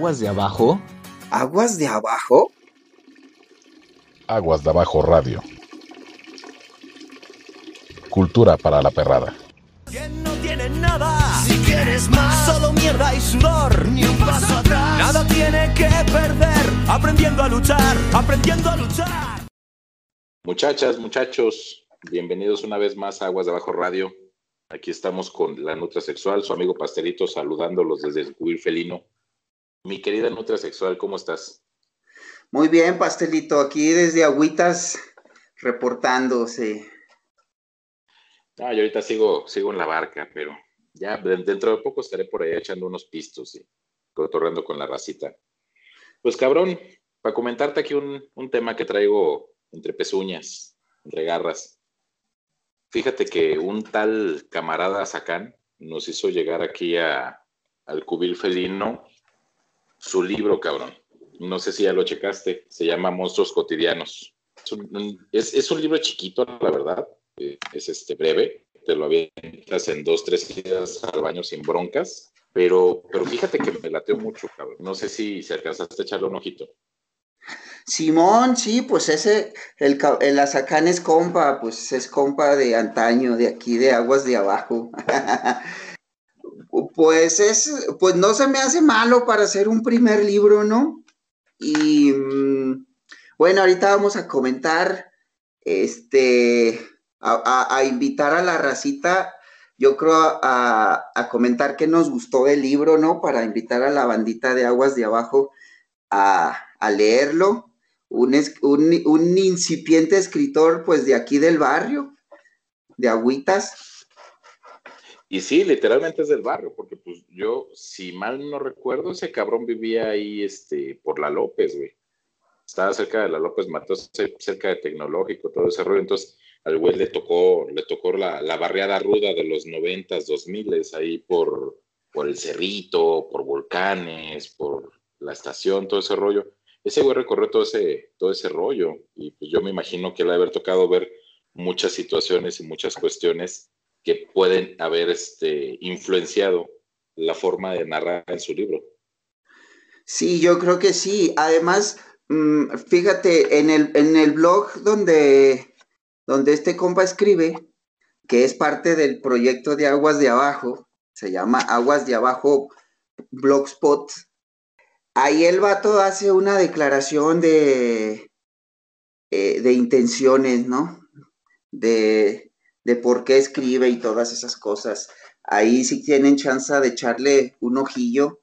¿Aguas de abajo? ¿Aguas de abajo? Aguas de abajo radio. Cultura para la perrada. no tiene nada, si quieres más, solo mierda y sudor, ni un paso atrás. Nada tiene que perder, aprendiendo a luchar, aprendiendo a luchar. Muchachas, muchachos, bienvenidos una vez más a Aguas de Abajo Radio. Aquí estamos con la Nutrasexual, su amigo Pastelito, saludándolos desde el cubil felino. Mi querida Nutrasexual, ¿cómo estás? Muy bien, Pastelito, aquí desde Agüitas reportándose. Ah, yo ahorita sigo, sigo en la barca, pero ya dentro de poco estaré por ahí echando unos pistos y cotorreando con la racita. Pues cabrón, para comentarte aquí un, un tema que traigo entre pezuñas, entre garras. Fíjate que un tal camarada Sacán nos hizo llegar aquí a, al cubil felino su libro, cabrón. No sé si ya lo checaste, se llama Monstruos Cotidianos. Es un, libro chiquito, la verdad, eh, es este breve, te lo avientas en dos, tres días al baño sin broncas, pero, pero fíjate que me lateo mucho, cabrón. No sé si, si alcanzaste a echarle un ojito. Simón, sí, pues ese, el, el Azacán es compa, pues es compa de antaño, de aquí, de aguas de abajo. pues es, pues no se me hace malo para hacer un primer libro, ¿no? Y mm, bueno, ahorita vamos a comentar, este, a, invitar a la racita, yo creo a, comentar qué nos gustó del libro, ¿no? Para invitar a la bandita de aguas de abajo a, leerlo un, incipiente escritor, pues de aquí del barrio, de Agüitas. Y sí, literalmente es del barrio, porque pues yo, si mal no recuerdo, ese cabrón vivía ahí, este, por la López, güey. Estaba cerca de la López Matos, cerca de Tecnológico, todo ese rollo. Entonces, al güey le tocó, le tocó la, la barriada ruda de los noventas, dos miles, ahí por, por el Cerrito, por Volcanes, por la estación, todo ese rollo ese güey recorrió todo ese, todo ese rollo y pues yo me imagino que le ha haber tocado ver muchas situaciones y muchas cuestiones que pueden haber este, influenciado la forma de narrar en su libro. Sí, yo creo que sí. Además, mm, fíjate, en el, en el blog donde, donde este compa escribe, que es parte del proyecto de Aguas de Abajo, se llama Aguas de Abajo Blogspot, ahí el vato hace una declaración de, eh, de intenciones, ¿no? De, de por qué escribe y todas esas cosas. Ahí sí tienen chance de echarle un ojillo.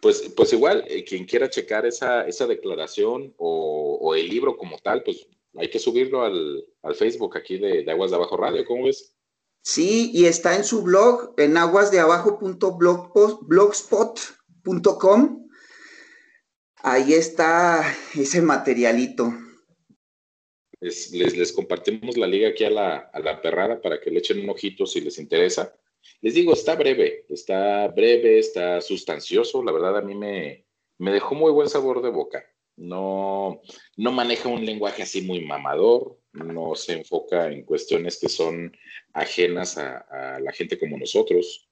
Pues, pues igual, eh, quien quiera checar esa, esa declaración o, el libro como tal, pues hay que subirlo al, Facebook aquí de, Aguas de Abajo Radio, ¿cómo ves? Sí, y está en su blog, en aguasdeabajo.blogspot Com. Ahí está ese materialito. Les, compartimos la liga aquí a la, perrada para que le echen un ojito si les interesa. Les digo, está breve, está breve, está sustancioso. La verdad, a mí me, me dejó muy buen sabor de boca. No, no maneja un lenguaje así muy mamador, no se enfoca en cuestiones que son ajenas a, a la gente como nosotros.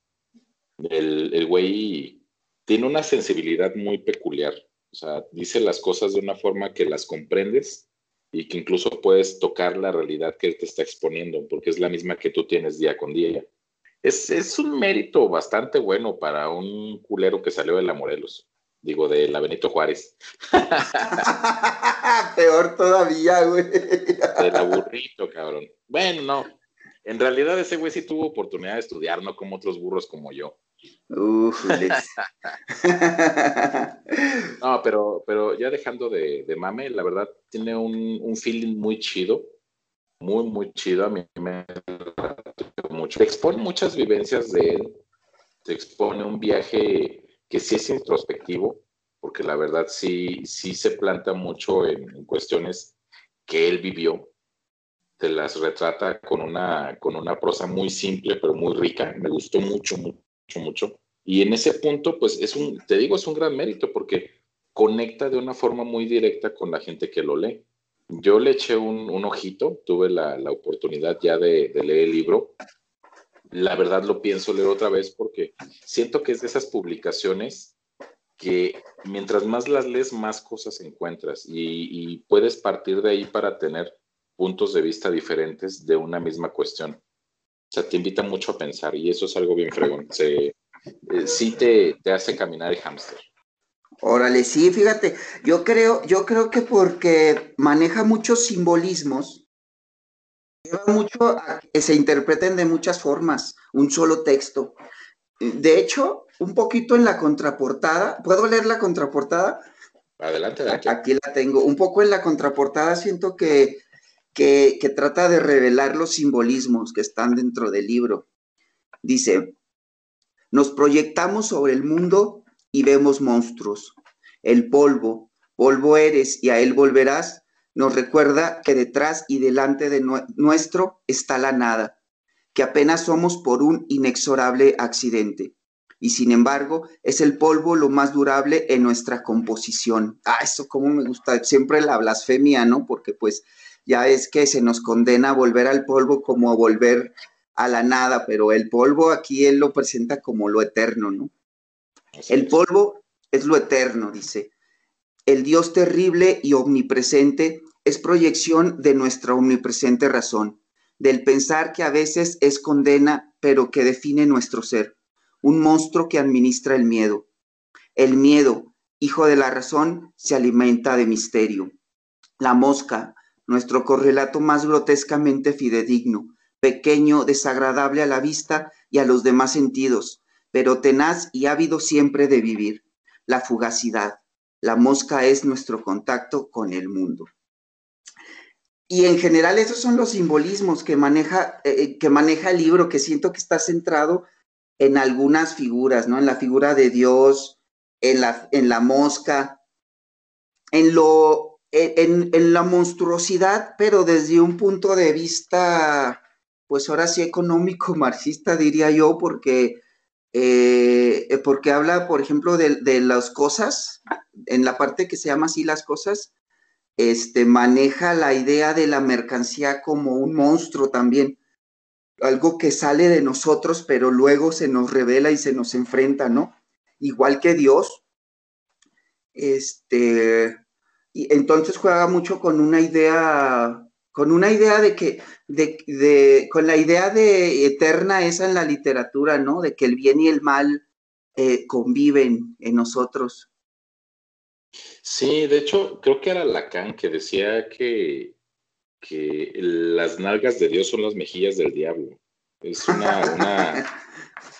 El, el güey tiene una sensibilidad muy peculiar. O sea, dice las cosas de una forma que las comprendes y que incluso puedes tocar la realidad que él te está exponiendo, porque es la misma que tú tienes día con día. Es, es un mérito bastante bueno para un culero que salió de la Morelos. Digo, de la Benito Juárez. Peor todavía, güey. Del aburrito, cabrón. Bueno, no. En realidad ese güey sí tuvo oportunidad de estudiar, no como otros burros como yo. no, pero, pero ya dejando de, mame, la verdad tiene un, feeling muy chido, muy, muy chido. A mí me mucho. Te expone muchas vivencias de él, te expone un viaje que sí es introspectivo, porque la verdad sí, sí se planta mucho en, cuestiones que él vivió. Te las retrata con una, con una prosa muy simple, pero muy rica. Me gustó mucho, mucho mucho. Y en ese punto, pues es un, te digo, es un gran mérito porque conecta de una forma muy directa con la gente que lo lee. Yo le eché un, ojito, tuve la, oportunidad ya de, leer el libro. La verdad lo pienso leer otra vez porque siento que es de esas publicaciones que mientras más las lees, más cosas encuentras y, puedes partir de ahí para tener puntos de vista diferentes de una misma cuestión. O sea, te invita mucho a pensar y eso es algo bien fregón. Se, eh, sí te, te, hace caminar el hámster. Órale, sí, fíjate, yo creo, yo creo que porque maneja muchos simbolismos, lleva mucho a que se interpreten de muchas formas, un solo texto. De hecho, un poquito en la contraportada, ¿puedo leer la contraportada? Adelante, adelante. Aquí la tengo. Un poco en la contraportada siento que, que, trata de revelar los simbolismos que están dentro del libro. Dice, nos proyectamos sobre el mundo y vemos monstruos. El polvo, polvo eres y a él volverás, nos recuerda que detrás y delante de nuestro está la nada, que apenas somos por un inexorable accidente. Y sin embargo, es el polvo lo más durable en nuestra composición. Ah, eso como me gusta, siempre la blasfemia, ¿no? Porque pues ya es que se nos condena a volver al polvo como a volver a la nada, pero el polvo aquí él lo presenta como lo eterno, ¿no? El polvo es lo eterno, dice. El Dios terrible y omnipresente es proyección de nuestra omnipresente razón, del pensar que a veces es condena, pero que define nuestro ser, un monstruo que administra el miedo. El miedo, hijo de la razón, se alimenta de misterio. La mosca, nuestro correlato más grotescamente fidedigno, pequeño, desagradable a la vista y a los demás sentidos, pero tenaz y ávido siempre de vivir. La fugacidad. La mosca es nuestro contacto con el mundo. Y en general esos son los simbolismos que maneja, eh, eh, que maneja el libro, que siento que está centrado en algunas figuras, ¿no? En la figura de Dios, en la, en la mosca, en lo, en, la monstruosidad, pero desde un punto de vista, pues ahora sí económico, marxista, diría yo, porque eh, porque habla, por ejemplo, de, las cosas, en la parte que se llama así las cosas, este, maneja la idea de la mercancía como un monstruo también, algo que sale de nosotros, pero luego se nos revela y se nos enfrenta, ¿no? Igual que Dios. Este, y entonces juega mucho con una idea con una idea de que, de, con la idea de eterna esa en la literatura, ¿no? De que el bien y el mal eh, conviven en nosotros. Sí, de hecho, creo que era Lacan que decía que, que las nalgas de Dios son las mejillas del diablo. Es una,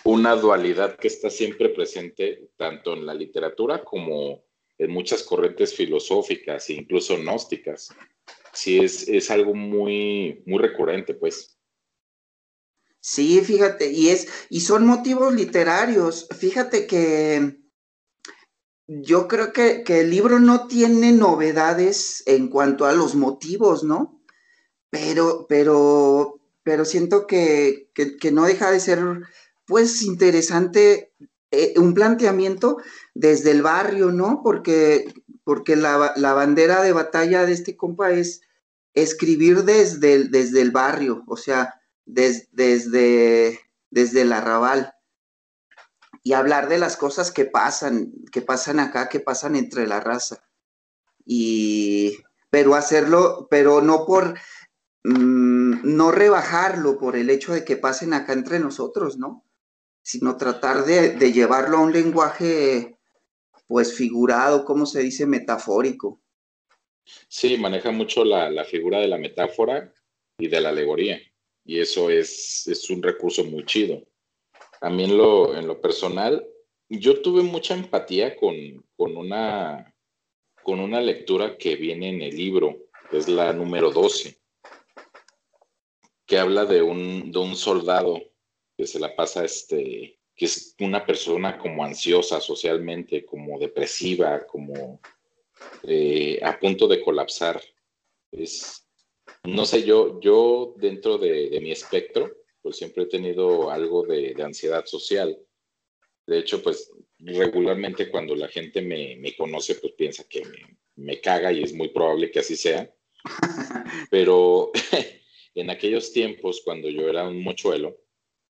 una dualidad que está siempre presente tanto en la literatura como en muchas corrientes filosóficas e incluso gnósticas sí es, algo muy, muy recurrente, pues. Sí, fíjate, y es, y son motivos literarios. Fíjate que yo creo que, el libro no tiene novedades en cuanto a los motivos, ¿no? Pero, pero, pero siento que, no deja de ser, pues, interesante eh, un planteamiento desde el barrio, ¿no? Porque porque la, bandera de batalla de este compa es escribir desde el, desde el barrio, o sea, desde, desde el arrabal y hablar de las cosas que pasan, que pasan acá, que pasan entre la raza. Y, pero hacerlo, pero no por, mm, no rebajarlo por el hecho de que pasen acá entre nosotros, ¿no? Sino tratar de, de llevarlo a un lenguaje pues figurado, ¿cómo se dice? Metafórico. Sí, maneja mucho la, figura de la metáfora y de la alegoría. Y eso es, es un recurso muy chido. A mí en lo, en lo personal, yo tuve mucha empatía con, con, una, con una lectura que viene en el libro, que es la número 12, que habla de un, de un soldado que se la pasa este, que es una persona como ansiosa socialmente, como depresiva, como eh, a punto de colapsar. Es, no sé, yo, yo dentro de, mi espectro, pues siempre he tenido algo de, ansiedad social. De hecho, pues regularmente cuando la gente me, conoce, pues piensa que me, me, caga y es muy probable que así sea. Pero en aquellos tiempos, cuando yo era un mochuelo,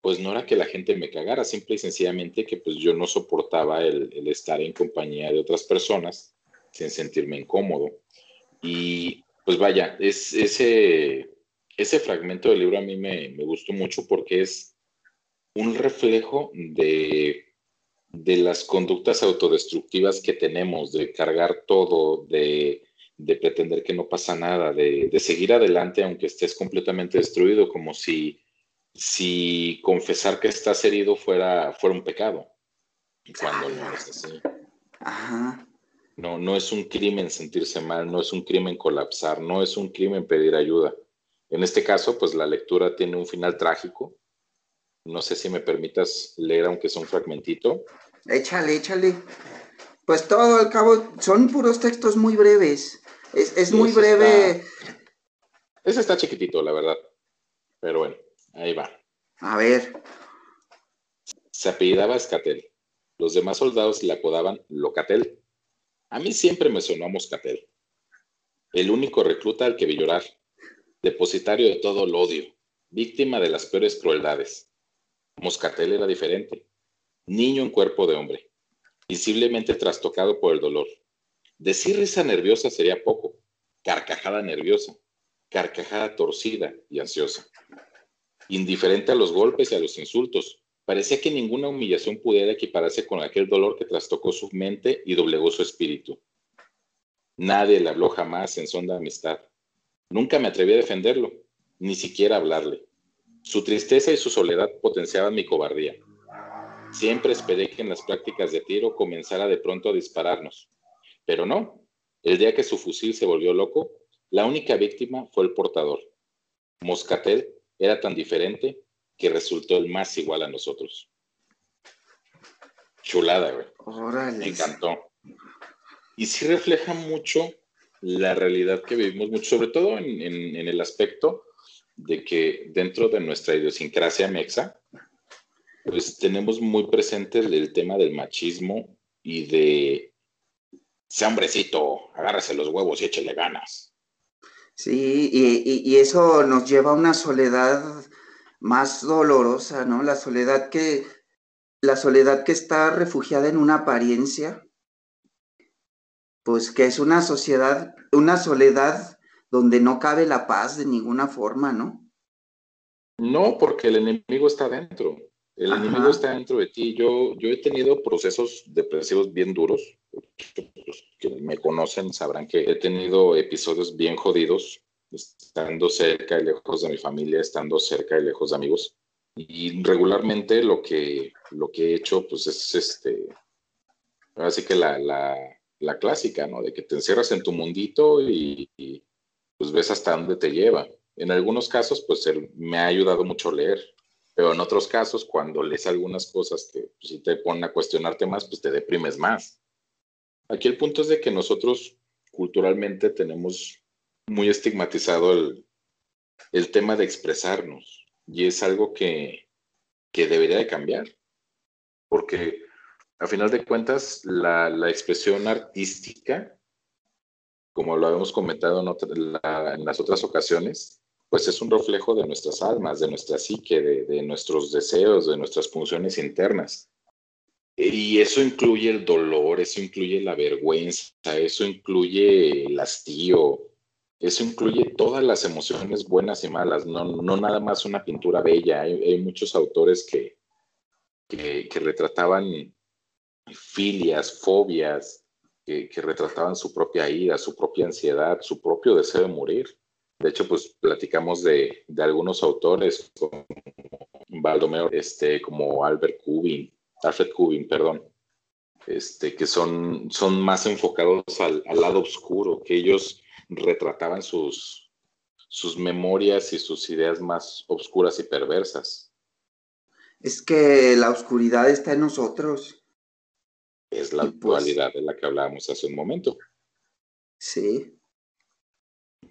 pues no era que la gente me cagara, simple y sencillamente que pues yo no soportaba el, estar en compañía de otras personas sin sentirme incómodo. Y pues vaya, es, ese, ese fragmento del libro a mí me, me gustó mucho porque es un reflejo de, de las conductas autodestructivas que tenemos, de cargar todo, de, de pretender que no pasa nada, de, de, seguir adelante aunque estés completamente destruido, como si si confesar que estás herido fuera, fuera un pecado. Cuando no es así. No, no es un crimen sentirse mal, no es un crimen colapsar, no es un crimen pedir ayuda. En este caso, pues la lectura tiene un final trágico. No sé si me permitas leer, aunque sea un fragmentito. Échale, échale. Pues todo al cabo son puros textos muy breves. Es, muy breve. ese está chiquitito, la verdad. Pero bueno. Ahí va. A ver. Se apellidaba Escatel. Los demás soldados le apodaban Locatel. A mí siempre me sonó Moscatel. El único recluta al que vi llorar. Depositario de todo el odio. Víctima de las peores crueldades. Moscatel era diferente. Niño en cuerpo de hombre. Visiblemente trastocado por el dolor. Decir risa nerviosa sería poco. Carcajada nerviosa. Carcajada torcida y ansiosa indiferente a los golpes y a los insultos. Parecía que ninguna humillación pudiera equipararse con aquel dolor que trastocó su mente y doblegó su espíritu. Nadie le habló jamás en son de amistad. Nunca me atreví a defenderlo, ni siquiera a hablarle. Su tristeza y su soledad potenciaban mi cobardía. Siempre esperé que en las prácticas de tiro comenzara de pronto a dispararnos. Pero no. El día que su fusil se volvió loco, la única víctima fue el portador. Moscatel era tan diferente que resultó el más igual a nosotros. Chulada, güey. Me encantó. Y sí refleja mucho la realidad que vivimos, mucho, sobre todo en, el aspecto de que dentro de nuestra idiosincrasia mexa, pues tenemos muy presente el, tema del machismo y de, sea hombrecito, agárrese los huevos y échele ganas. Sí, y, eso nos lleva a una soledad más dolorosa, ¿no? La soledad que, la soledad que está refugiada en una apariencia, pues que es una sociedad, una soledad donde no cabe la paz de ninguna forma, ¿no? No, porque el enemigo está dentro. El enemigo está dentro de ti. Yo, yo he tenido procesos depresivos bien duros. Que me conocen sabrán que he tenido episodios bien jodidos, estando cerca y lejos de mi familia, estando cerca y lejos de amigos. Y regularmente lo que, lo que he hecho, pues es este, así que la, la, la clásica, ¿no? De que te encierras en tu mundito y, y pues ves hasta dónde te lleva. En algunos casos, pues me ha ayudado mucho leer pero en otros casos, cuando lees algunas cosas que pues, si te ponen a cuestionarte más, pues te deprimes más. Aquí el punto es de que nosotros culturalmente tenemos muy estigmatizado el, el tema de expresarnos y es algo que, que debería de cambiar, porque a final de cuentas la, la expresión artística, como lo habíamos comentado en, en las otras ocasiones, pues es un reflejo de nuestras almas, de nuestra psique, de, nuestros deseos, de nuestras funciones internas. Y eso incluye el dolor, eso incluye la vergüenza, eso incluye el hastío, eso incluye todas las emociones buenas y malas, no, no nada más una pintura bella. Hay, muchos autores que, que, retrataban filias, fobias, que, que, retrataban su propia ira, su propia ansiedad, su propio deseo de morir. De hecho, pues platicamos de, algunos autores como Baldomero, este, como Albert Kubin, Alfred Kubin, perdón, este, que son, son más enfocados al, lado oscuro, que ellos retrataban sus, sus memorias y sus ideas más oscuras y perversas. Es que la oscuridad está en nosotros. Es la actualidad pues de la que hablábamos hace un momento. Sí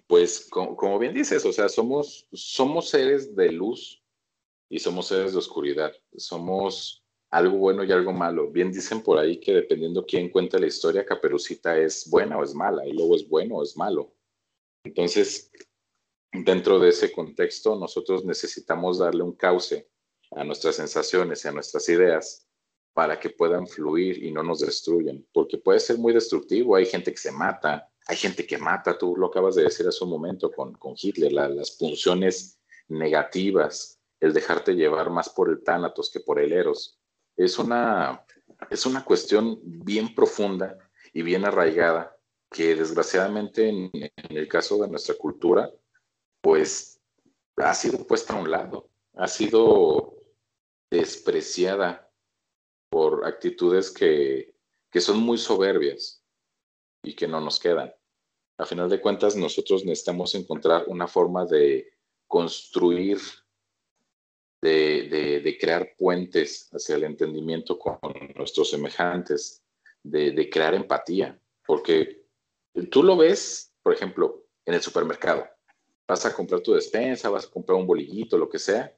pues como, bien dices, o sea, somos, somos seres de luz y somos seres de oscuridad. Somos algo bueno y algo malo. Bien dicen por ahí que dependiendo quién cuenta la historia, Caperucita es buena o es mala, y luego es bueno o es malo. Entonces, dentro de ese contexto, nosotros necesitamos darle un cauce a nuestras sensaciones y a nuestras ideas para que puedan fluir y no nos destruyan, porque puede ser muy destructivo, hay gente que se mata, hay gente que mata, tú lo acabas de decir hace un momento con, con Hitler, las punciones negativas, el dejarte llevar más por el tánatos que por el eros, es una, es una cuestión bien profunda y bien arraigada que desgraciadamente en, el caso de nuestra cultura, pues ha sido puesta a un lado, ha sido despreciada por actitudes que, que son muy soberbias y que no nos quedan. A final de cuentas, nosotros necesitamos encontrar una forma de construir, de, de, crear puentes hacia el entendimiento con nuestros semejantes, de, de crear empatía, porque tú lo ves, por ejemplo, en el supermercado. Vas a comprar tu despensa, vas a comprar un bolillito, lo que sea,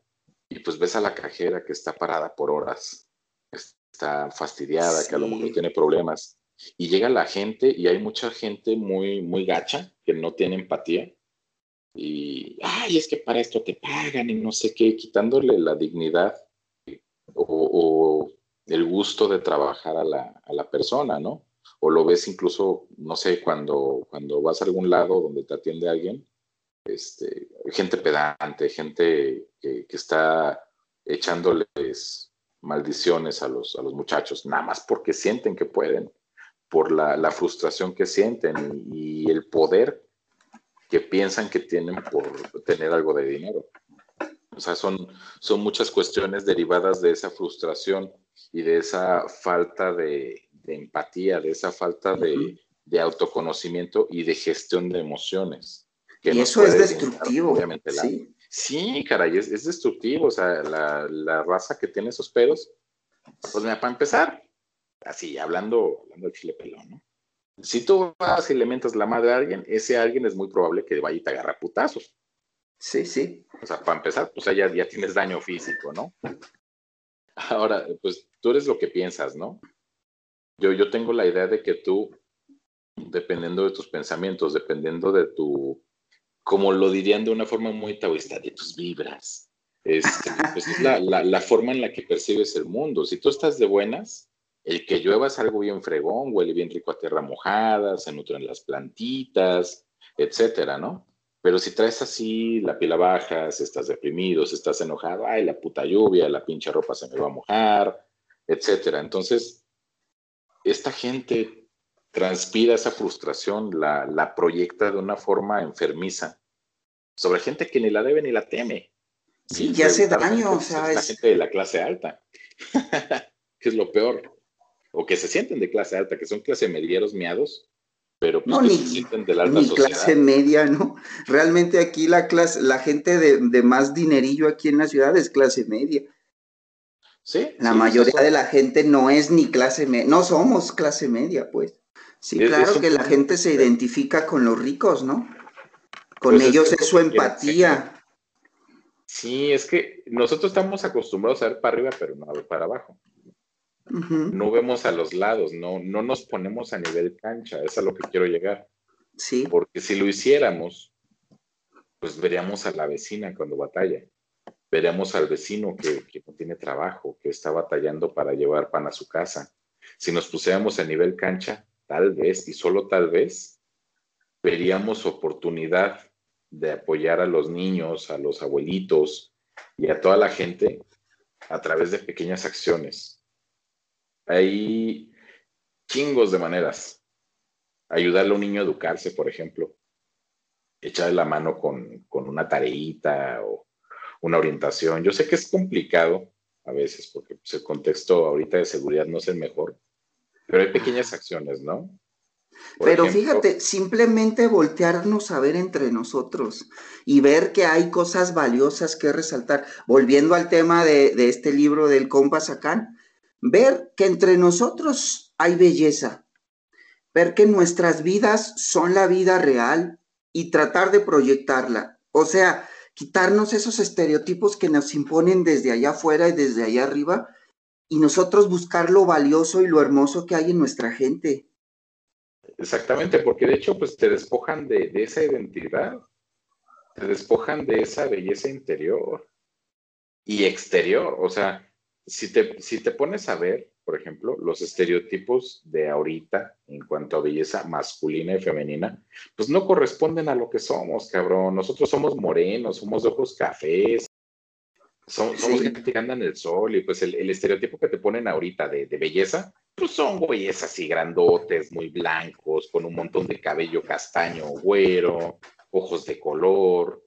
y pues ves a la cajera que está parada por horas, está fastidiada, que a lo mejor tiene problemas, y llega la gente y hay mucha gente muy, muy gacha que no tiene empatía. Y, ay, es que para esto te pagan y no sé qué, quitándole la dignidad o, el gusto de trabajar a la, a la, persona, ¿no? O lo ves incluso, no sé, cuando, cuando vas a algún lado donde te atiende alguien, este, gente pedante, gente que, está echándoles maldiciones a los, a los muchachos, nada más porque sienten que pueden por la, frustración que sienten y, el poder que piensan que tienen por tener algo de dinero. O sea, son, son muchas cuestiones derivadas de esa frustración y de esa falta de, empatía, de esa falta de, autoconocimiento y de gestión de emociones. y eso es destructivo. obviamente, ¿sí? sí, caray, es, es, destructivo. O sea, la, la, raza que tiene esos pedos, pues mira, para empezar, así, hablando, hablando de chile pelón, ¿no? Si tú vas y le mentas la madre a alguien, ese alguien es muy probable que vaya y te agarre putazos. Sí, sí. O sea, para empezar, pues ya, ya tienes daño físico, ¿no? Ahora, pues tú eres lo que piensas, ¿no? Yo, yo tengo la idea de que tú, dependiendo de tus pensamientos, dependiendo de tu, como lo dirían de una forma muy taoísta, de tus vibras, este, pues es la, la, la forma en la que percibes el mundo. Si tú estás de buenas, el que llueva es algo bien fregón, huele bien rico a tierra mojada, se nutren las plantitas, etcétera, ¿no? Pero si traes así la pila baja, si estás deprimido, si estás enojado, ay, la puta lluvia, la pinche ropa se me va a mojar, etcétera. Entonces, esta gente transpira esa frustración, la, la proyecta de una forma enfermiza sobre gente que ni la debe ni la teme. Sí, ya hace daño, o sea, es la gente de la clase alta, que es lo peor o que se sienten de clase alta, que son clase medieros miados, pero pues no, ni, se sienten de la alta ni clase media, ¿no? Realmente aquí la clase, la gente de, de, más dinerillo aquí en la ciudad es clase media. Sí. La mayoría de la gente no es ni clase media, no somos clase media, pues. Sí, claro que la gente se identifica con los ricos, ¿no? Con pues ellos es, su empatía. Sí, es que nosotros estamos acostumbrados a ver para arriba, pero no a ver para abajo. No vemos a los lados, no, no nos ponemos a nivel cancha, es a lo que quiero llegar. Sí. Porque si lo hiciéramos, pues veríamos a la vecina cuando batalla, veríamos al vecino que, que no tiene trabajo, que está batallando para llevar pan a su casa. Si nos pusiéramos a nivel cancha, tal vez, y solo tal vez, veríamos oportunidad de apoyar a los niños, a los abuelitos y a toda la gente a través de pequeñas acciones hay chingos de maneras. Ayudarle a un niño a educarse, por ejemplo. Echarle la mano con, una tareita o una orientación. Yo sé que es complicado a veces porque pues, el contexto ahorita de seguridad no es el mejor, pero hay pequeñas acciones, ¿no? pero fíjate, simplemente voltearnos a ver entre nosotros y ver que hay cosas valiosas que resaltar. Volviendo al tema de, de este libro del compa Sacán, ver que entre nosotros hay belleza, ver que nuestras vidas son la vida real y tratar de proyectarla. O sea, quitarnos esos estereotipos que nos imponen desde allá afuera y desde allá arriba y nosotros buscar lo valioso y lo hermoso que hay en nuestra gente. Exactamente, porque de hecho pues te despojan de, de esa identidad, te despojan de esa belleza interior. y exterior. O sea, si te, si te pones a ver, por ejemplo, los estereotipos de ahorita en cuanto a belleza masculina y femenina, pues no corresponden a lo que somos, cabrón. Nosotros somos morenos, somos de ojos cafés, somos, gente que anda en el sol y pues el, estereotipo que te ponen ahorita de, de, belleza, pues son güeyes así grandotes, muy blancos, con un montón de cabello castaño, güero, ojos de color.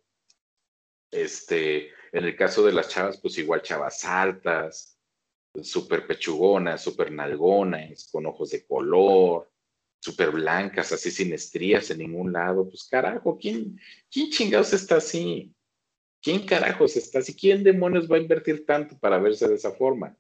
Este, en el caso de las chavas, pues igual chavas altas, súper pechugonas, súper nalgonas, con ojos de color, súper blancas, así sin estrías en ningún lado. Pues carajo, ¿quién, quién chingados está así? ¿Quién carajos está así? ¿Quién demonios va a invertir tanto para verse de esa forma?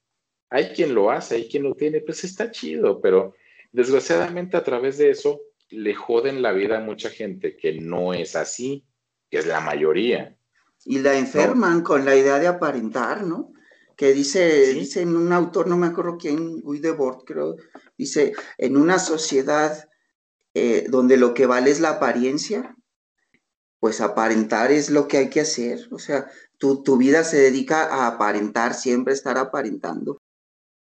Hay quien lo hace, hay quien lo tiene, pues está chido, pero desgraciadamente a través de eso le joden la vida a mucha gente que no es así, que es la mayoría. Y la enferman con la idea de aparentar, ¿no? Que dice, dice en un autor, no me acuerdo quién, Guy Debord, creo, dice, en una sociedad eh, donde lo que vale es la apariencia, pues aparentar es lo que hay que hacer. O sea, tu, tu vida se dedica a aparentar, siempre estar aparentando.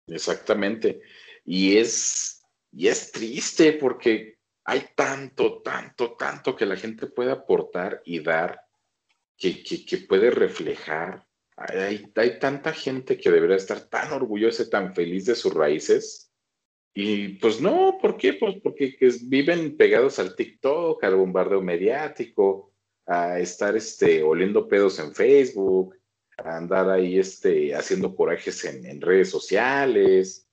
Exactamente. Y es, y es triste porque hay tanto, tanto, tanto que la gente puede aportar y dar, que, puede reflejar. Hay, hay, tanta gente que debería estar tan orgullosa y tan feliz de sus raíces. Y pues no, ¿por qué? Pues porque viven pegados al TikTok, al bombardeo mediático, a estar este, oliendo pedos en Facebook, a andar ahí este, haciendo corajes en redes sociales,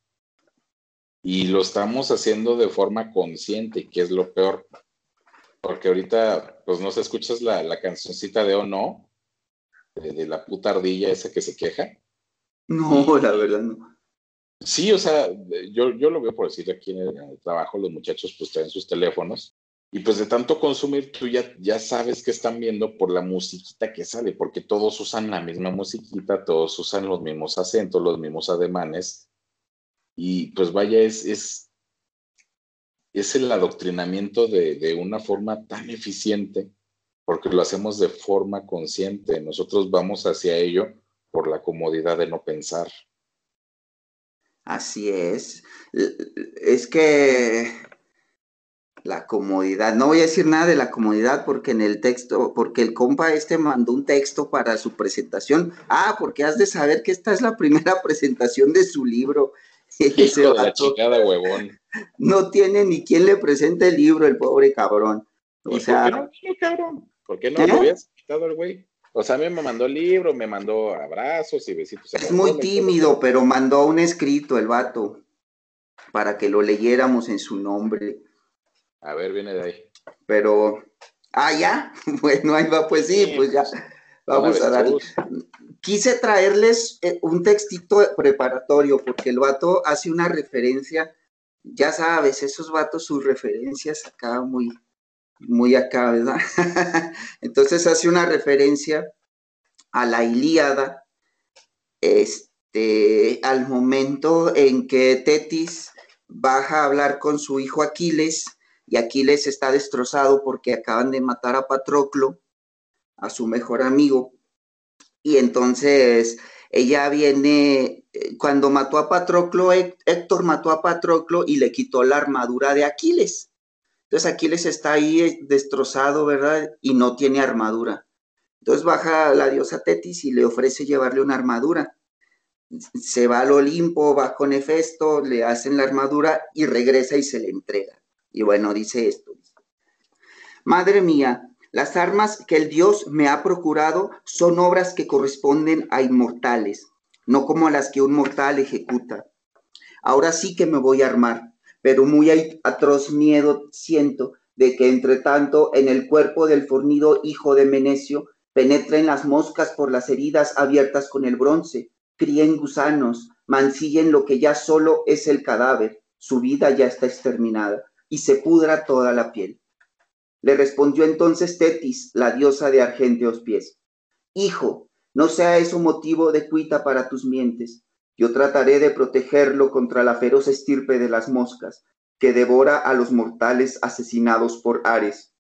y lo estamos haciendo de forma consciente, que es lo peor. Porque ahorita, pues no se escuchas la, la cancioncita de O no, de, la puta ardilla esa que se queja. No, la verdad no. Sí, o sea, yo, yo lo veo por decir aquí en el, trabajo, los muchachos pues traen sus teléfonos y pues de tanto consumir tú ya, ya sabes que están viendo por la musiquita que sale, porque todos usan la misma musiquita, todos usan los mismos acentos, los mismos ademanes y pues vaya, es, es, es el adoctrinamiento de, de una forma tan eficiente, porque lo hacemos de forma consciente. Nosotros vamos hacia ello por la comodidad de no pensar. Así es. Es que la comodidad, no voy a decir nada de la comodidad porque en el texto, porque el compa este mandó un texto para su presentación. Ah, porque has de saber que esta es la primera presentación de su libro Hijo de la chingada, huevón. No tiene ni quien le presente el libro, el pobre cabrón. O sea, ¿por qué no, cabrón? ¿Por qué no lo habías quitado el güey? O sea, a mí me mandó el libro, me mandó abrazos y besitos. Es muy tímido, pero mandó un escrito el vato para que lo leyéramos en su nombre. A ver, viene de ahí. Pero, ah, ya, bueno, ahí va, pues sí, pues ya, vamos a dar quise traerles eh, un textito preparatorio porque el vato hace una referencia, ya sabes, esos vatos, sus referencias acá muy, muy acá, ¿verdad? Entonces hace una referencia a la Ilíada, este, al momento en que Tetis baja a hablar con su hijo Aquiles y Aquiles está destrozado porque acaban de matar a Patroclo, a su mejor amigo, y entonces ella viene, eh, cuando mató a Patroclo, Héctor mató a Patroclo y le quitó la armadura de Aquiles. Entonces Aquiles está ahí eh, destrozado, ¿verdad? Y no tiene armadura. Entonces baja la diosa Tetis y le ofrece llevarle una armadura. Se va al Olimpo, va con Hefesto, le hacen la armadura y regresa y se le entrega. Y bueno, dice esto. Madre mía, las armas que el Dios me ha procurado son obras que corresponden a inmortales, no como las que un mortal ejecuta. Ahora sí que me voy a armar, pero muy atroz miedo siento de que entre tanto en el cuerpo del fornido hijo de Menecio penetren las moscas por las heridas abiertas con el bronce, críen gusanos, mancillen lo que ya solo es el cadáver, su vida ya está exterminada, y se pudra toda la piel. Le respondió entonces Tetis, la diosa de argénteos pies. Hijo, no sea eso motivo de cuita para tus mientes. Yo trataré de protegerlo contra la feroz estirpe de las moscas, que devora a los mortales asesinados por Ares.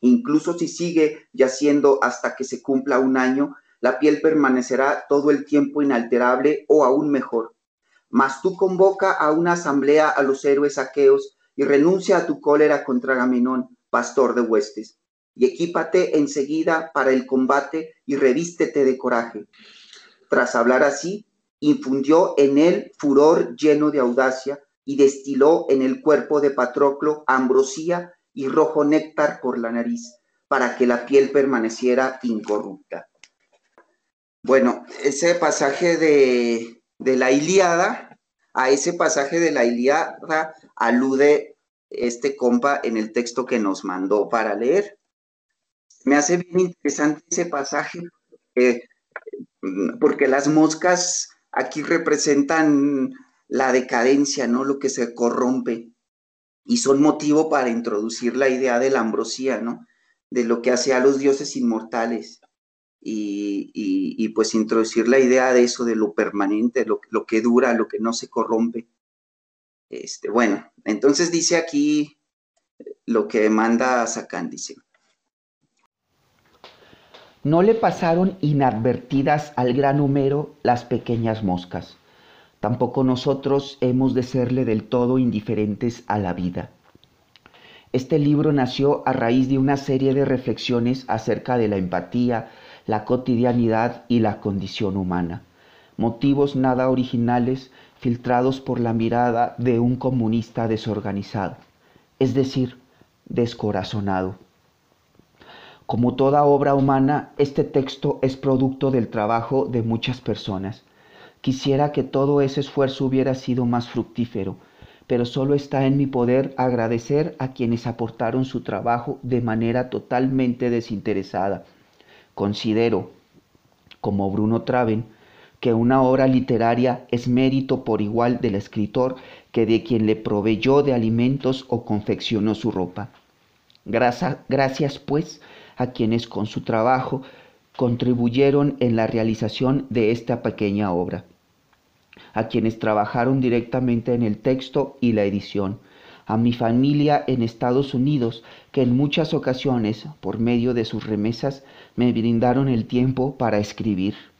Incluso si sigue yaciendo hasta que se cumpla un año, la piel permanecerá todo el tiempo inalterable o aún mejor. Mas tú convoca a una asamblea a los héroes aqueos y renuncia a tu cólera contra Gaminón, pastor de huestes, y equípate enseguida para el combate y revístete de coraje. Tras hablar así, infundió en él furor lleno de audacia y destiló en el cuerpo de Patroclo ambrosía y rojo néctar por la nariz, para que la piel permaneciera incorrupta. Bueno, ese pasaje de, de la Iliada, a ese pasaje de la Iliada alude este compa en el texto que nos mandó para leer. Me hace bien interesante ese pasaje porque las moscas aquí representan la decadencia, ¿no? Lo que se corrompe y son motivo para introducir la idea de la ambrosía, ¿no? De lo que hace a los dioses inmortales y, pues introducir la idea de eso, de lo permanente, lo que dura, lo que no se corrompe. Este, bueno, entonces dice aquí lo que manda Sacán, dice. No le pasaron inadvertidas al gran Homero las pequeñas moscas. Tampoco nosotros hemos de serle del todo indiferentes a la vida. Este libro nació a raíz de una serie de reflexiones acerca de la empatía, la cotidianidad y la condición humana. Motivos nada originales filtrados por la mirada de un comunista desorganizado, es decir, descorazonado. Como toda obra humana, este texto es producto del trabajo de muchas personas. Quisiera que todo ese esfuerzo hubiera sido más fructífero, pero solo está en mi poder agradecer a quienes aportaron su trabajo de manera totalmente desinteresada. Considero, como Bruno Traven, que una obra literaria es mérito por igual del escritor que de quien le proveyó de alimentos o confeccionó su ropa. Gracias, pues a quienes con su trabajo contribuyeron en la realización de esta pequeña obra, a quienes trabajaron directamente en el texto y la edición, a mi familia en Estados Unidos, que en muchas ocasiones, por medio de sus remesas, me brindaron el tiempo para escribir.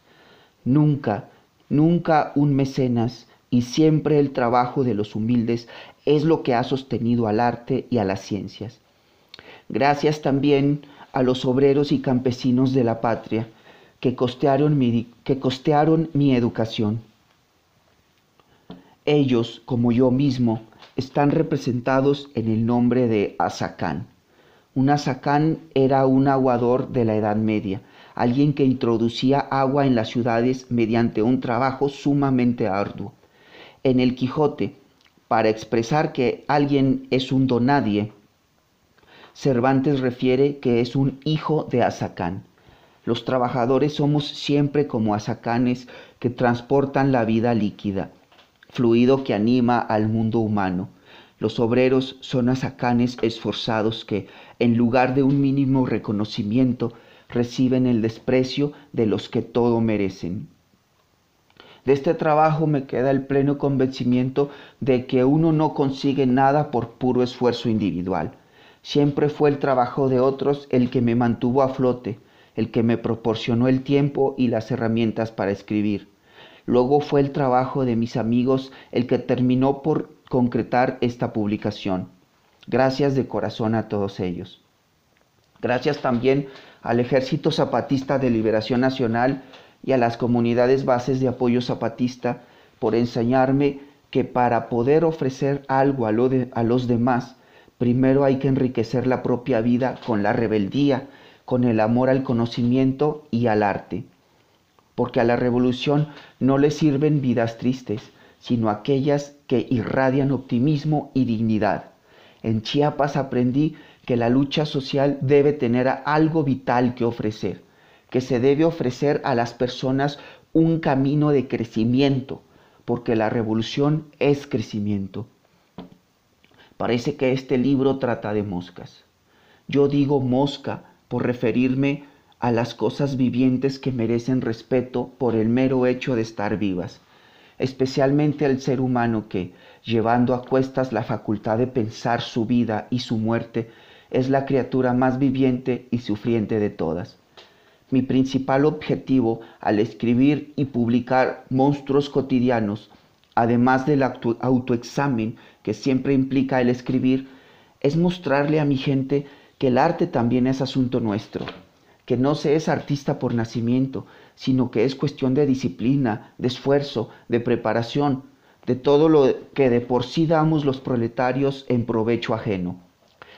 Nunca, nunca un mecenas y siempre el trabajo de los humildes es lo que ha sostenido al arte y a las ciencias. Gracias también a los obreros y campesinos de la patria que costearon mi, que costearon mi educación. Ellos, como yo mismo, están representados en el nombre de Azacán. Un Azacán era un aguador de la Edad Media, alguien que introducía agua en las ciudades mediante un trabajo sumamente arduo. En el Quijote, para expresar que alguien es un donadie, Cervantes refiere que es un hijo de Azacán. Los trabajadores somos siempre como azacanes que transportan la vida líquida, fluido que anima al mundo humano. Los obreros son azacanes esforzados que, en lugar de un mínimo reconocimiento, reciben el desprecio de los que todo merecen. De este trabajo me queda el pleno convencimiento de que uno no consigue nada por puro esfuerzo individual. Siempre fue el trabajo de otros el que me mantuvo a flote, el que me proporcionó el tiempo y las herramientas para escribir. Luego fue el trabajo de mis amigos el que terminó por concretar esta publicación. Gracias de corazón a todos ellos. Gracias también al Ejército Zapatista de Liberación Nacional y a las comunidades bases de apoyo zapatista por enseñarme que para poder ofrecer algo a, los demás, primero hay que enriquecer la propia vida con la rebeldía, con el amor al conocimiento y al arte. Porque a la revolución no le sirven vidas tristes, sino aquellas que irradian optimismo y dignidad. En Chiapas aprendí que la lucha social debe tener algo vital que ofrecer, que se debe ofrecer a las personas un camino de crecimiento, porque la revolución es crecimiento. Parece que este libro trata de moscas. Yo digo mosca por referirme a las cosas vivientes que merecen respeto por el mero hecho de estar vivas, especialmente al ser humano que, llevando a cuestas la facultad de pensar su vida y su muerte, es la criatura más viviente y sufriente de todas. Mi principal objetivo al escribir y publicar Monstruos Cotidianos, además del autoexamen que siempre implica el escribir, es mostrarle a mi gente que el arte también es asunto nuestro, que no se es artista por nacimiento, sino que es cuestión de disciplina, de esfuerzo, de preparación, de todo lo que de por sí damos los proletarios en provecho ajeno.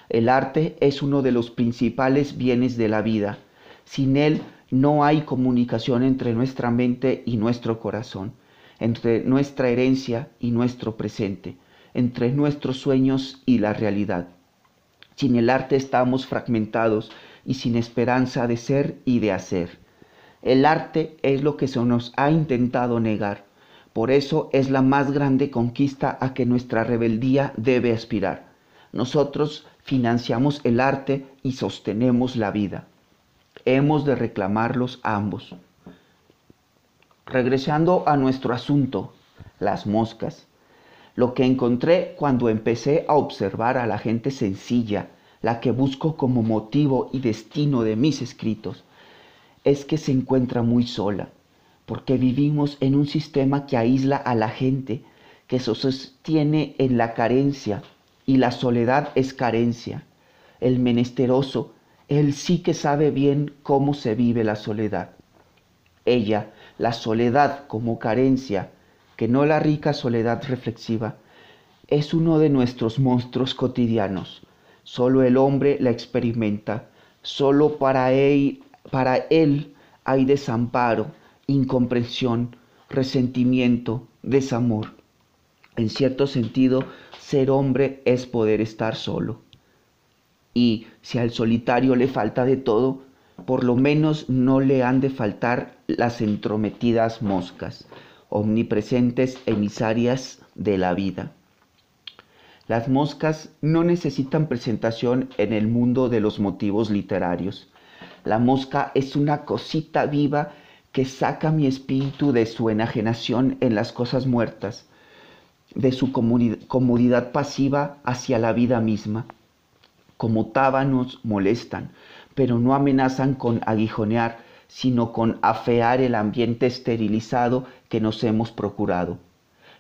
El arte es uno de los principales bienes de la vida. Sin él no hay comunicación entre nuestra mente y nuestro corazón, entre nuestra herencia y nuestro presente, entre nuestros sueños y la realidad. Sin el arte estamos fragmentados y sin esperanza de ser y de hacer. El arte es lo que se nos ha intentado negar. Por eso es la más grande conquista a que nuestra rebeldía debe aspirar. Nosotros financiamos el arte y sostenemos la vida. Hemos de reclamarlos ambos. Regresando a nuestro asunto, las moscas. Lo que encontré cuando empecé a observar a la gente sencilla, la que busco como motivo y destino de mis escritos, es que se encuentra muy sola, porque vivimos en un sistema que aísla a la gente, que se sostiene en la carencia, y la soledad es carencia. El menesteroso, él sí que sabe bien cómo se vive la soledad. Ella, la soledad como carencia, que no la rica soledad reflexiva, es uno de nuestros monstruos cotidianos. Solo el hombre la experimenta, solo para él para él hay desamparo, incomprensión, resentimiento, desamor. En cierto sentido, ser hombre es poder estar solo. Y si al solitario le falta de todo, por lo menos no le han de faltar las entrometidas moscas, omnipresentes emisarias de la vida. Las moscas no necesitan presentación en el mundo de los motivos literarios. La mosca es una cosita viva que saca mi espíritu de su enajenación en las cosas muertas, de su comodidad pasiva hacia la vida misma. Como tábanos molestan, pero no amenazan con aguijonear, sino con afear el ambiente esterilizado que nos hemos procurado.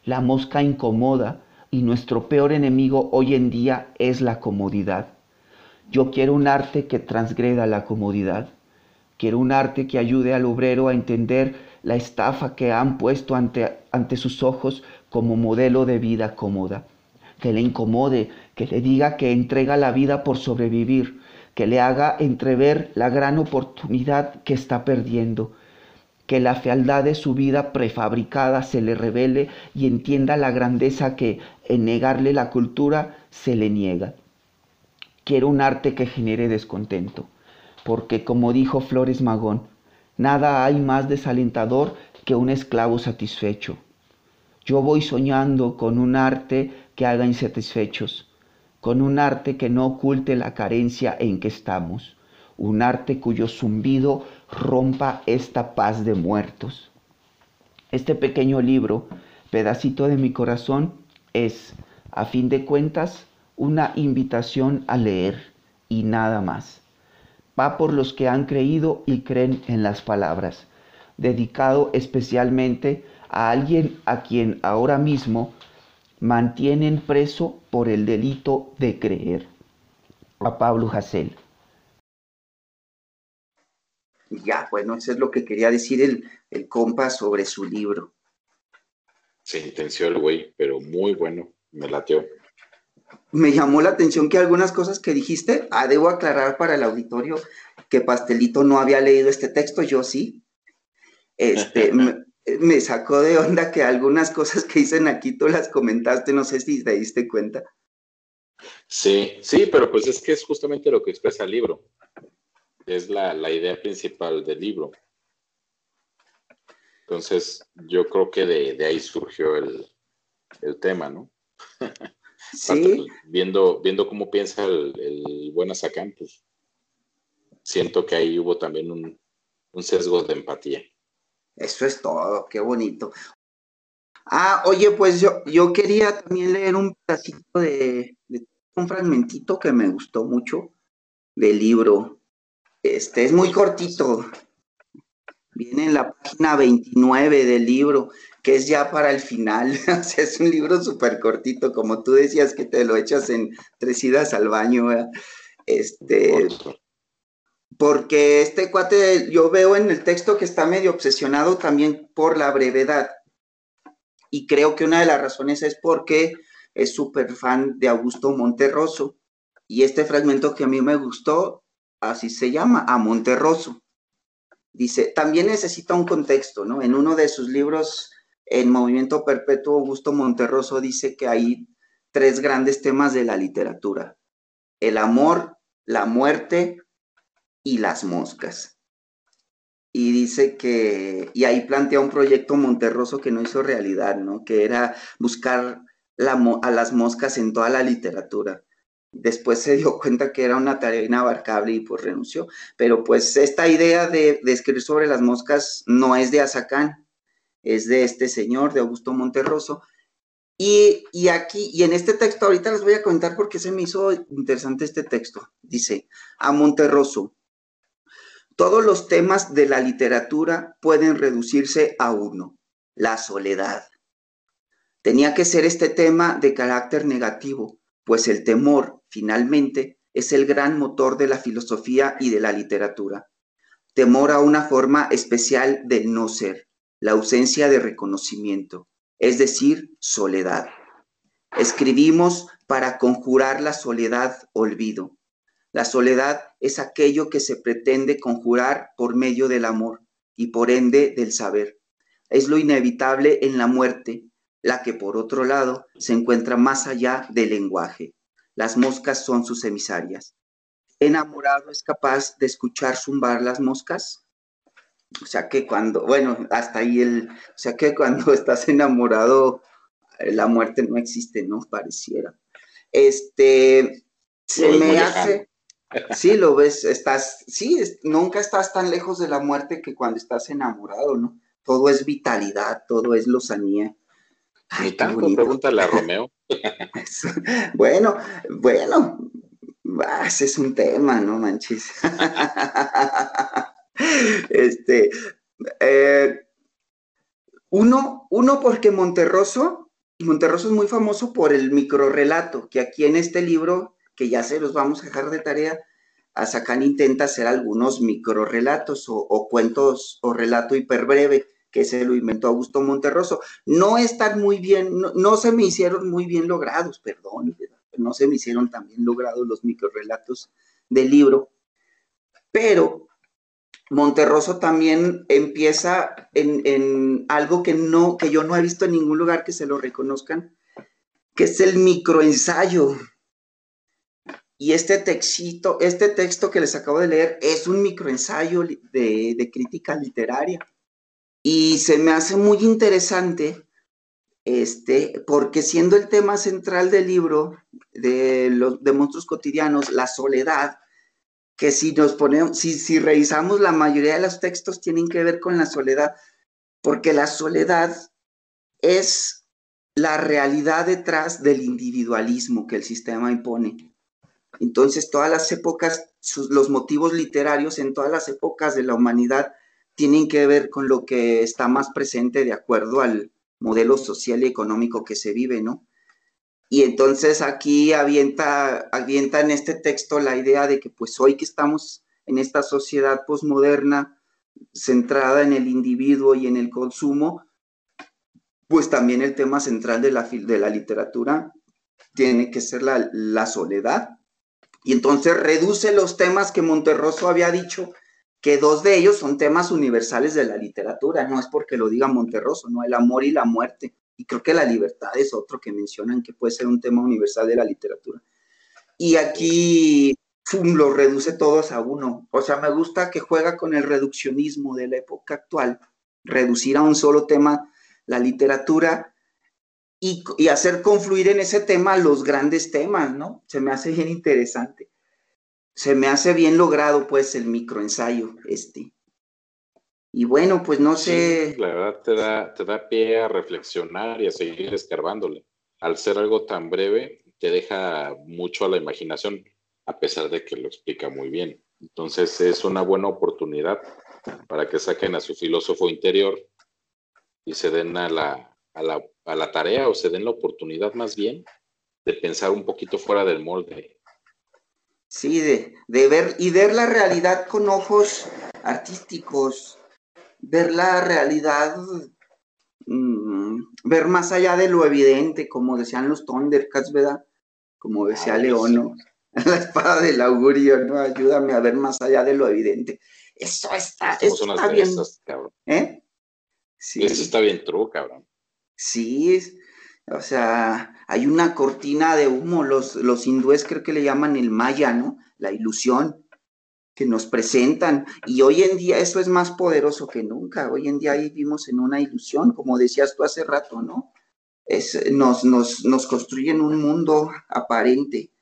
La mosca incomoda y nuestro peor enemigo hoy en día es la comodidad. Yo quiero un arte que transgreda la comodidad. Quiero un arte que ayude al obrero a entender la estafa que han puesto ante, ante sus ojos como modelo de vida cómoda. Que le incomode, que le diga que entrega la vida por sobrevivir, que le haga entrever la gran oportunidad que está perdiendo, que la fealdad de su vida prefabricada se le revele y entienda la grandeza que en negarle la cultura se le niega. Quiero un arte que genere descontento, porque como dijo Flores Magón, nada hay más desalentador que un esclavo satisfecho. Yo voy soñando con un arte que haga insatisfechos, con un arte que no oculte la carencia en que estamos, un arte cuyo zumbido rompa esta paz de muertos. Este pequeño libro, pedacito de mi corazón, es, a fin de cuentas, una invitación a leer y nada más. Va por los que han creído y creen en las palabras, dedicado especialmente a alguien a quien ahora mismo mantienen preso por el delito de creer. A Pablo Hassel. Ya, bueno, eso es lo que quería decir el, el compa sobre su libro. Se intenció el güey, pero muy bueno, me lateó me llamó la atención que algunas cosas que dijiste, ah, debo aclarar para el auditorio que Pastelito no había leído este texto, yo sí. Este, me, sacó de onda que algunas cosas que dicen aquí tú las comentaste, no sé si te diste cuenta. Sí, sí, pero pues es que es justamente lo que expresa el libro. Es la, idea principal del libro. Entonces, yo creo que de, ahí surgió el, el tema, ¿no? Sí. viendo, viendo cómo piensa el, el buen Azacán, pues siento que ahí hubo también un, sesgo de empatía. Eso es todo, qué bonito. Ah, oye, pues yo, yo quería también leer un pedacito de, un fragmentito que me gustó mucho del libro. Este es muy cortito. Viene en la página 29 del libro, que es ya para el final. es un libro súper cortito, como tú decías que te lo echas en tres idas al baño. Este, porque este cuate, yo veo en el texto que está medio obsesionado también por la brevedad. Y creo que una de las razones es porque es súper fan de Augusto Monterroso. Y este fragmento que a mí me gustó, así se llama, a Monterroso. Dice, también necesita un contexto, ¿no? En uno de sus libros, En Movimiento Perpetuo, Augusto Monterroso dice que hay tres grandes temas de la literatura. El amor, la muerte y las moscas. Y dice que, y ahí plantea un proyecto Monterroso que no hizo realidad, ¿no? Que era buscar a las moscas en toda la literatura. Después se dio cuenta que era una tarea inabarcable y pues renunció. Pero pues esta idea de, escribir sobre las moscas no es de Azacán, es de este señor, de Augusto Monterroso. Y, y, aquí, y en este texto, ahorita les voy a comentar porque se me hizo interesante este texto. Dice, a Monterroso, todos los temas de la literatura pueden reducirse a uno, la soledad. Tenía que ser este tema de carácter negativo, pues el temor, finalmente, es el gran motor de la filosofía y de la literatura. Temor a una forma especial del no ser, la ausencia de reconocimiento, es decir, soledad. Escribimos para conjurar la soledad olvido, la soledad es aquello que se pretende conjurar por medio del amor y por ende del saber. Es lo inevitable en la muerte, la que por otro lado se encuentra más allá del lenguaje. Las moscas son sus emisarias. ¿Enamorado es capaz de escuchar zumbar las moscas? O sea que cuando, bueno, hasta ahí el, o sea que cuando estás enamorado, la muerte no existe, ¿no? Pareciera. Este, se me hace, Sí, lo ves, estás, sí, nunca estás tan lejos de la muerte que cuando estás enamorado, ¿no? Todo es vitalidad, todo es lozanía. Tanto, pregúntale a Romeo. bueno, bueno, ese es un tema, ¿no, manches? este, eh, uno, uno porque Monterroso, Monterroso es muy famoso por el microrelato, que aquí en este libro que ya se los vamos a dejar de tarea, Azacán intenta hacer algunos microrelatos o, o cuentos o relato hiperbreve, que se lo inventó Augusto Monterroso. No están muy bien, no, se me hicieron muy bien logrados, perdón, no se me hicieron tan bien logrados los microrelatos del libro, pero Monterroso también empieza en, en, algo que no, que yo no he visto en ningún lugar que se lo reconozcan, que es el microensayo. Y este texto, este texto que les acabo de leer es un microensayo de, de crítica literaria. Y se me hace muy interesante, este, porque siendo el tema central del libro de los de monstruos cotidianos, la soledad, que si nos ponemos, si, si revisamos la mayoría de los textos tienen que ver con la soledad, porque la soledad es la realidad detrás del individualismo que el sistema impone. Entonces, todas las épocas, los motivos literarios en todas las épocas de la humanidad tienen que ver con lo que está más presente de acuerdo al modelo social y económico que se vive, ¿no? Y entonces aquí avienta, avienta en este texto la idea de que pues hoy que estamos en esta sociedad posmoderna centrada en el individuo y en el consumo, pues también el tema central de la, de la literatura tiene que ser la, la soledad, y entonces reduce los temas que Monterroso había dicho, que dos de ellos son temas universales de la literatura, no es porque lo diga Monterroso, no, el amor y la muerte. Y creo que la libertad es otro que mencionan que puede ser un tema universal de la literatura. Y aquí ¡fum! lo reduce todos a uno. O sea, me gusta que juega con el reduccionismo de la época actual, reducir a un solo tema la literatura y, hacer confluir en ese tema los grandes temas, ¿no? Se me hace bien interesante. Se me hace bien logrado, pues, el microensayo este. Y bueno, pues no sé. la verdad te da, te da pie a reflexionar y a seguir escarbándole. Al ser algo tan breve, te deja mucho a la imaginación, a pesar de que lo explica muy bien. Entonces es una buena oportunidad para que saquen a su filósofo interior y se den a la, a la, a la tarea o se den la oportunidad más bien de pensar un poquito fuera del molde. Sí, de, de ver y ver la realidad con ojos artísticos, ver la realidad, mm, ver más allá de lo evidente, como decían los Thundercats, ¿verdad? Como decía Ah, Leono, la espada del augurio, ¿no? Ayúdame a ver más allá de lo evidente. Eso está, eso está bien, esas, cabrón. ¿eh? Sí. Eso está bien true, cabrón. Sí, o sea, hay una cortina de humo, los, los hindúes creo que le llaman el maya, ¿no? La ilusión que nos presentan. Y hoy en día eso es más poderoso que nunca. Hoy en día vivimos en una ilusión, como decías tú hace rato, ¿no? Es, nos, nos, nos construyen un mundo aparente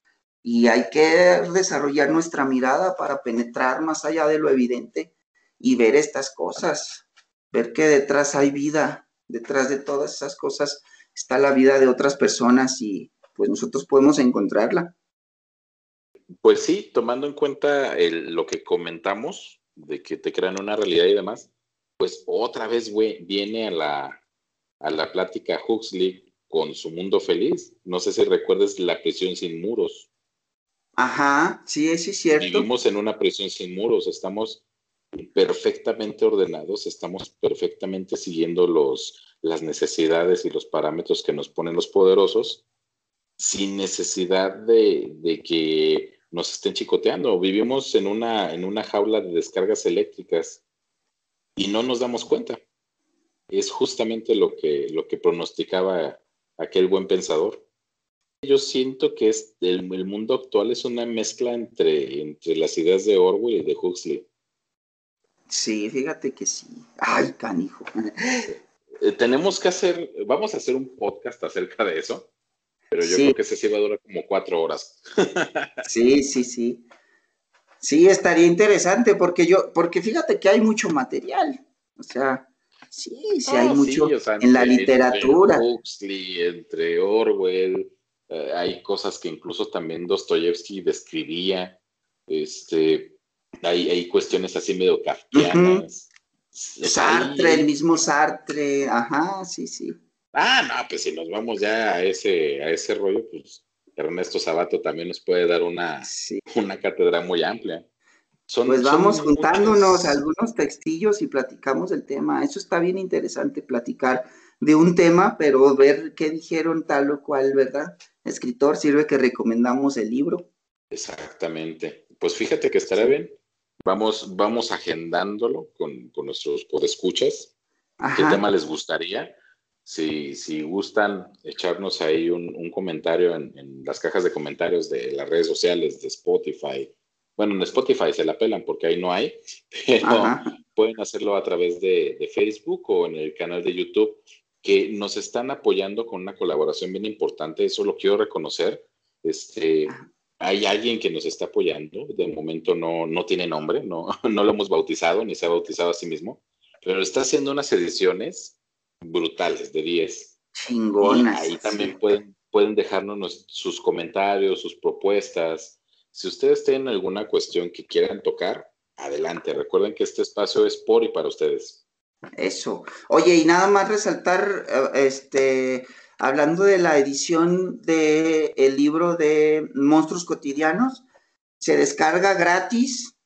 y hay que desarrollar nuestra mirada para penetrar más allá de lo evidente y ver estas cosas, ver que detrás hay vida, detrás de todas esas cosas está la vida de otras personas y pues nosotros podemos encontrarla. Pues sí, tomando en cuenta el- lo que comentamos, de que te crean una realidad y demás, pues otra vez güey, viene a la, a la plática Huxley con su mundo feliz. No sé si recuerdes la prisión sin muros. Ajá, sí, sí es cierto. Vivimos en una prisión sin muros, estamos perfectamente ordenados, estamos perfectamente siguiendo los, las necesidades y los parámetros que nos ponen los poderosos, sin necesidad de, de que nos estén chicoteando. Vivimos en una, en una jaula de descargas eléctricas y no nos damos cuenta. Es justamente lo que, lo que pronosticaba aquel buen pensador. Yo siento que es el, mundo actual es una mezcla entre, entre las ideas de Orwell y de Huxley. Sí, fíjate que sí. Ay, canijo. Eh, tenemos que hacer, vamos a hacer un podcast acerca de eso, pero yo Sí. creo que ese sí va a durar como cuatro horas. Sí, sí, sí. Sí, estaría interesante porque yo, porque fíjate que hay mucho material. O sea, sí, sí hay No, mucho o sea, en la literatura. Entre Huxley, entre Orwell, eh, hay cosas que incluso también Dostoyevsky describía. Este, hay, hay cuestiones así medio kafkianas. Sartre, el mismo Sartre, ajá, sí, sí. Ah, no, pues si nos vamos ya a ese, a ese rollo, pues Ernesto Sabato también nos puede dar una, sí. una cátedra muy amplia. Son- Pues son vamos juntándonos muchas- algunos textillos y platicamos del tema. Eso está bien interesante, platicar de un tema, pero ver qué dijeron tal o cual, ¿verdad? Escritor, sirve que recomendamos el libro. Exactamente. Pues fíjate que estará bien. Vamos, vamos agendándolo con, con nuestros podescuchas. ¿Qué Ajá. tema les gustaría? Si, si gustan echarnos ahí un, un comentario en, en las cajas de comentarios de las redes sociales, de Spotify. Bueno, en Spotify se la pelan porque ahí no hay, pero Ajá. pueden hacerlo a través de, de Facebook o en el canal de YouTube, que nos están apoyando con una colaboración bien importante. Eso lo quiero reconocer. Este, hay alguien que nos está apoyando. De momento no, no tiene nombre, no, no lo hemos bautizado ni se ha bautizado a sí mismo, pero está haciendo unas ediciones brutales de 10. Y Chingonas. ahí también pueden, pueden dejarnos nos- sus comentarios, sus propuestas. Si ustedes tienen alguna cuestión que quieran tocar, adelante. Recuerden que este espacio es por y para ustedes. Eso. Oye, y nada más resaltar, eh, este, hablando de la edición de el libro de Monstruos Cotidianos, se descarga gratis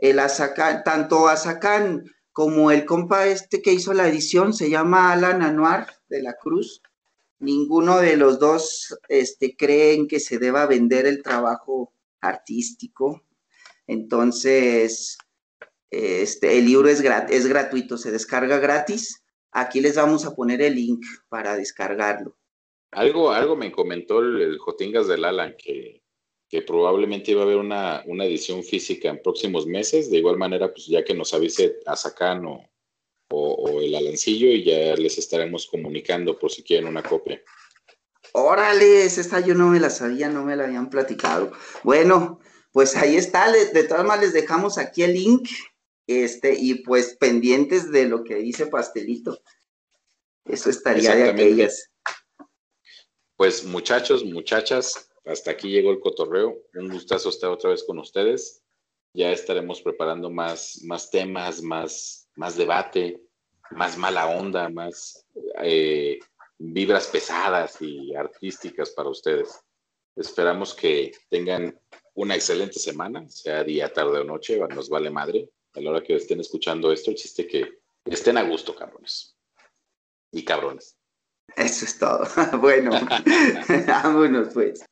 el Azacan, tanto Azacan como el compa este que hizo la edición, se llama Alan Anuar de la Cruz. Ninguno de los dos este, creen que se deba vender el trabajo artístico. Entonces, este, el libro es, grat- es gratuito, se descarga gratis. Aquí les vamos a poner el link para descargarlo. Algo, algo me comentó el, el Jotingas del Alan que, que probablemente iba a haber una, una edición física en próximos meses. De igual manera, pues ya que nos avise a Sacan o, o, o el Alancillo y ya les estaremos comunicando por si quieren una copia. Órale, esa yo no me la sabía, no me la habían platicado. Bueno, pues ahí está, de todas maneras les dejamos aquí el link, este, y pues pendientes de lo que dice Pastelito. Eso estaría de aquellas. Pues muchachos, muchachas, hasta aquí llegó el cotorreo. Un gustazo estar otra vez con ustedes. ya estaremos preparando más, más temas, más, más debate, más mala onda, más eh, vibras pesadas y artísticas para ustedes. Esperamos que tengan una excelente semana, sea día, tarde o noche, nos vale madre. A la hora que estén escuchando esto, el chiste que estén a gusto, cabrones. Y cabrones. Eso es todo. bueno, vámonos pues.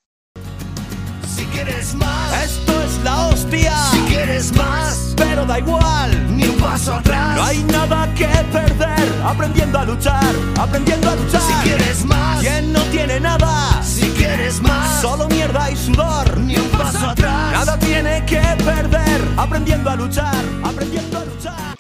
Si quieres más, esto es la hostia. Si quieres más, pero da igual, ni un paso atrás. No hay nada que perder, aprendiendo a luchar, aprendiendo a luchar. Si quieres más, quien no tiene nada. Si quieres más, solo mierda y sudor, ni un paso atrás. Nada tiene que perder, aprendiendo a luchar, aprendiendo a luchar.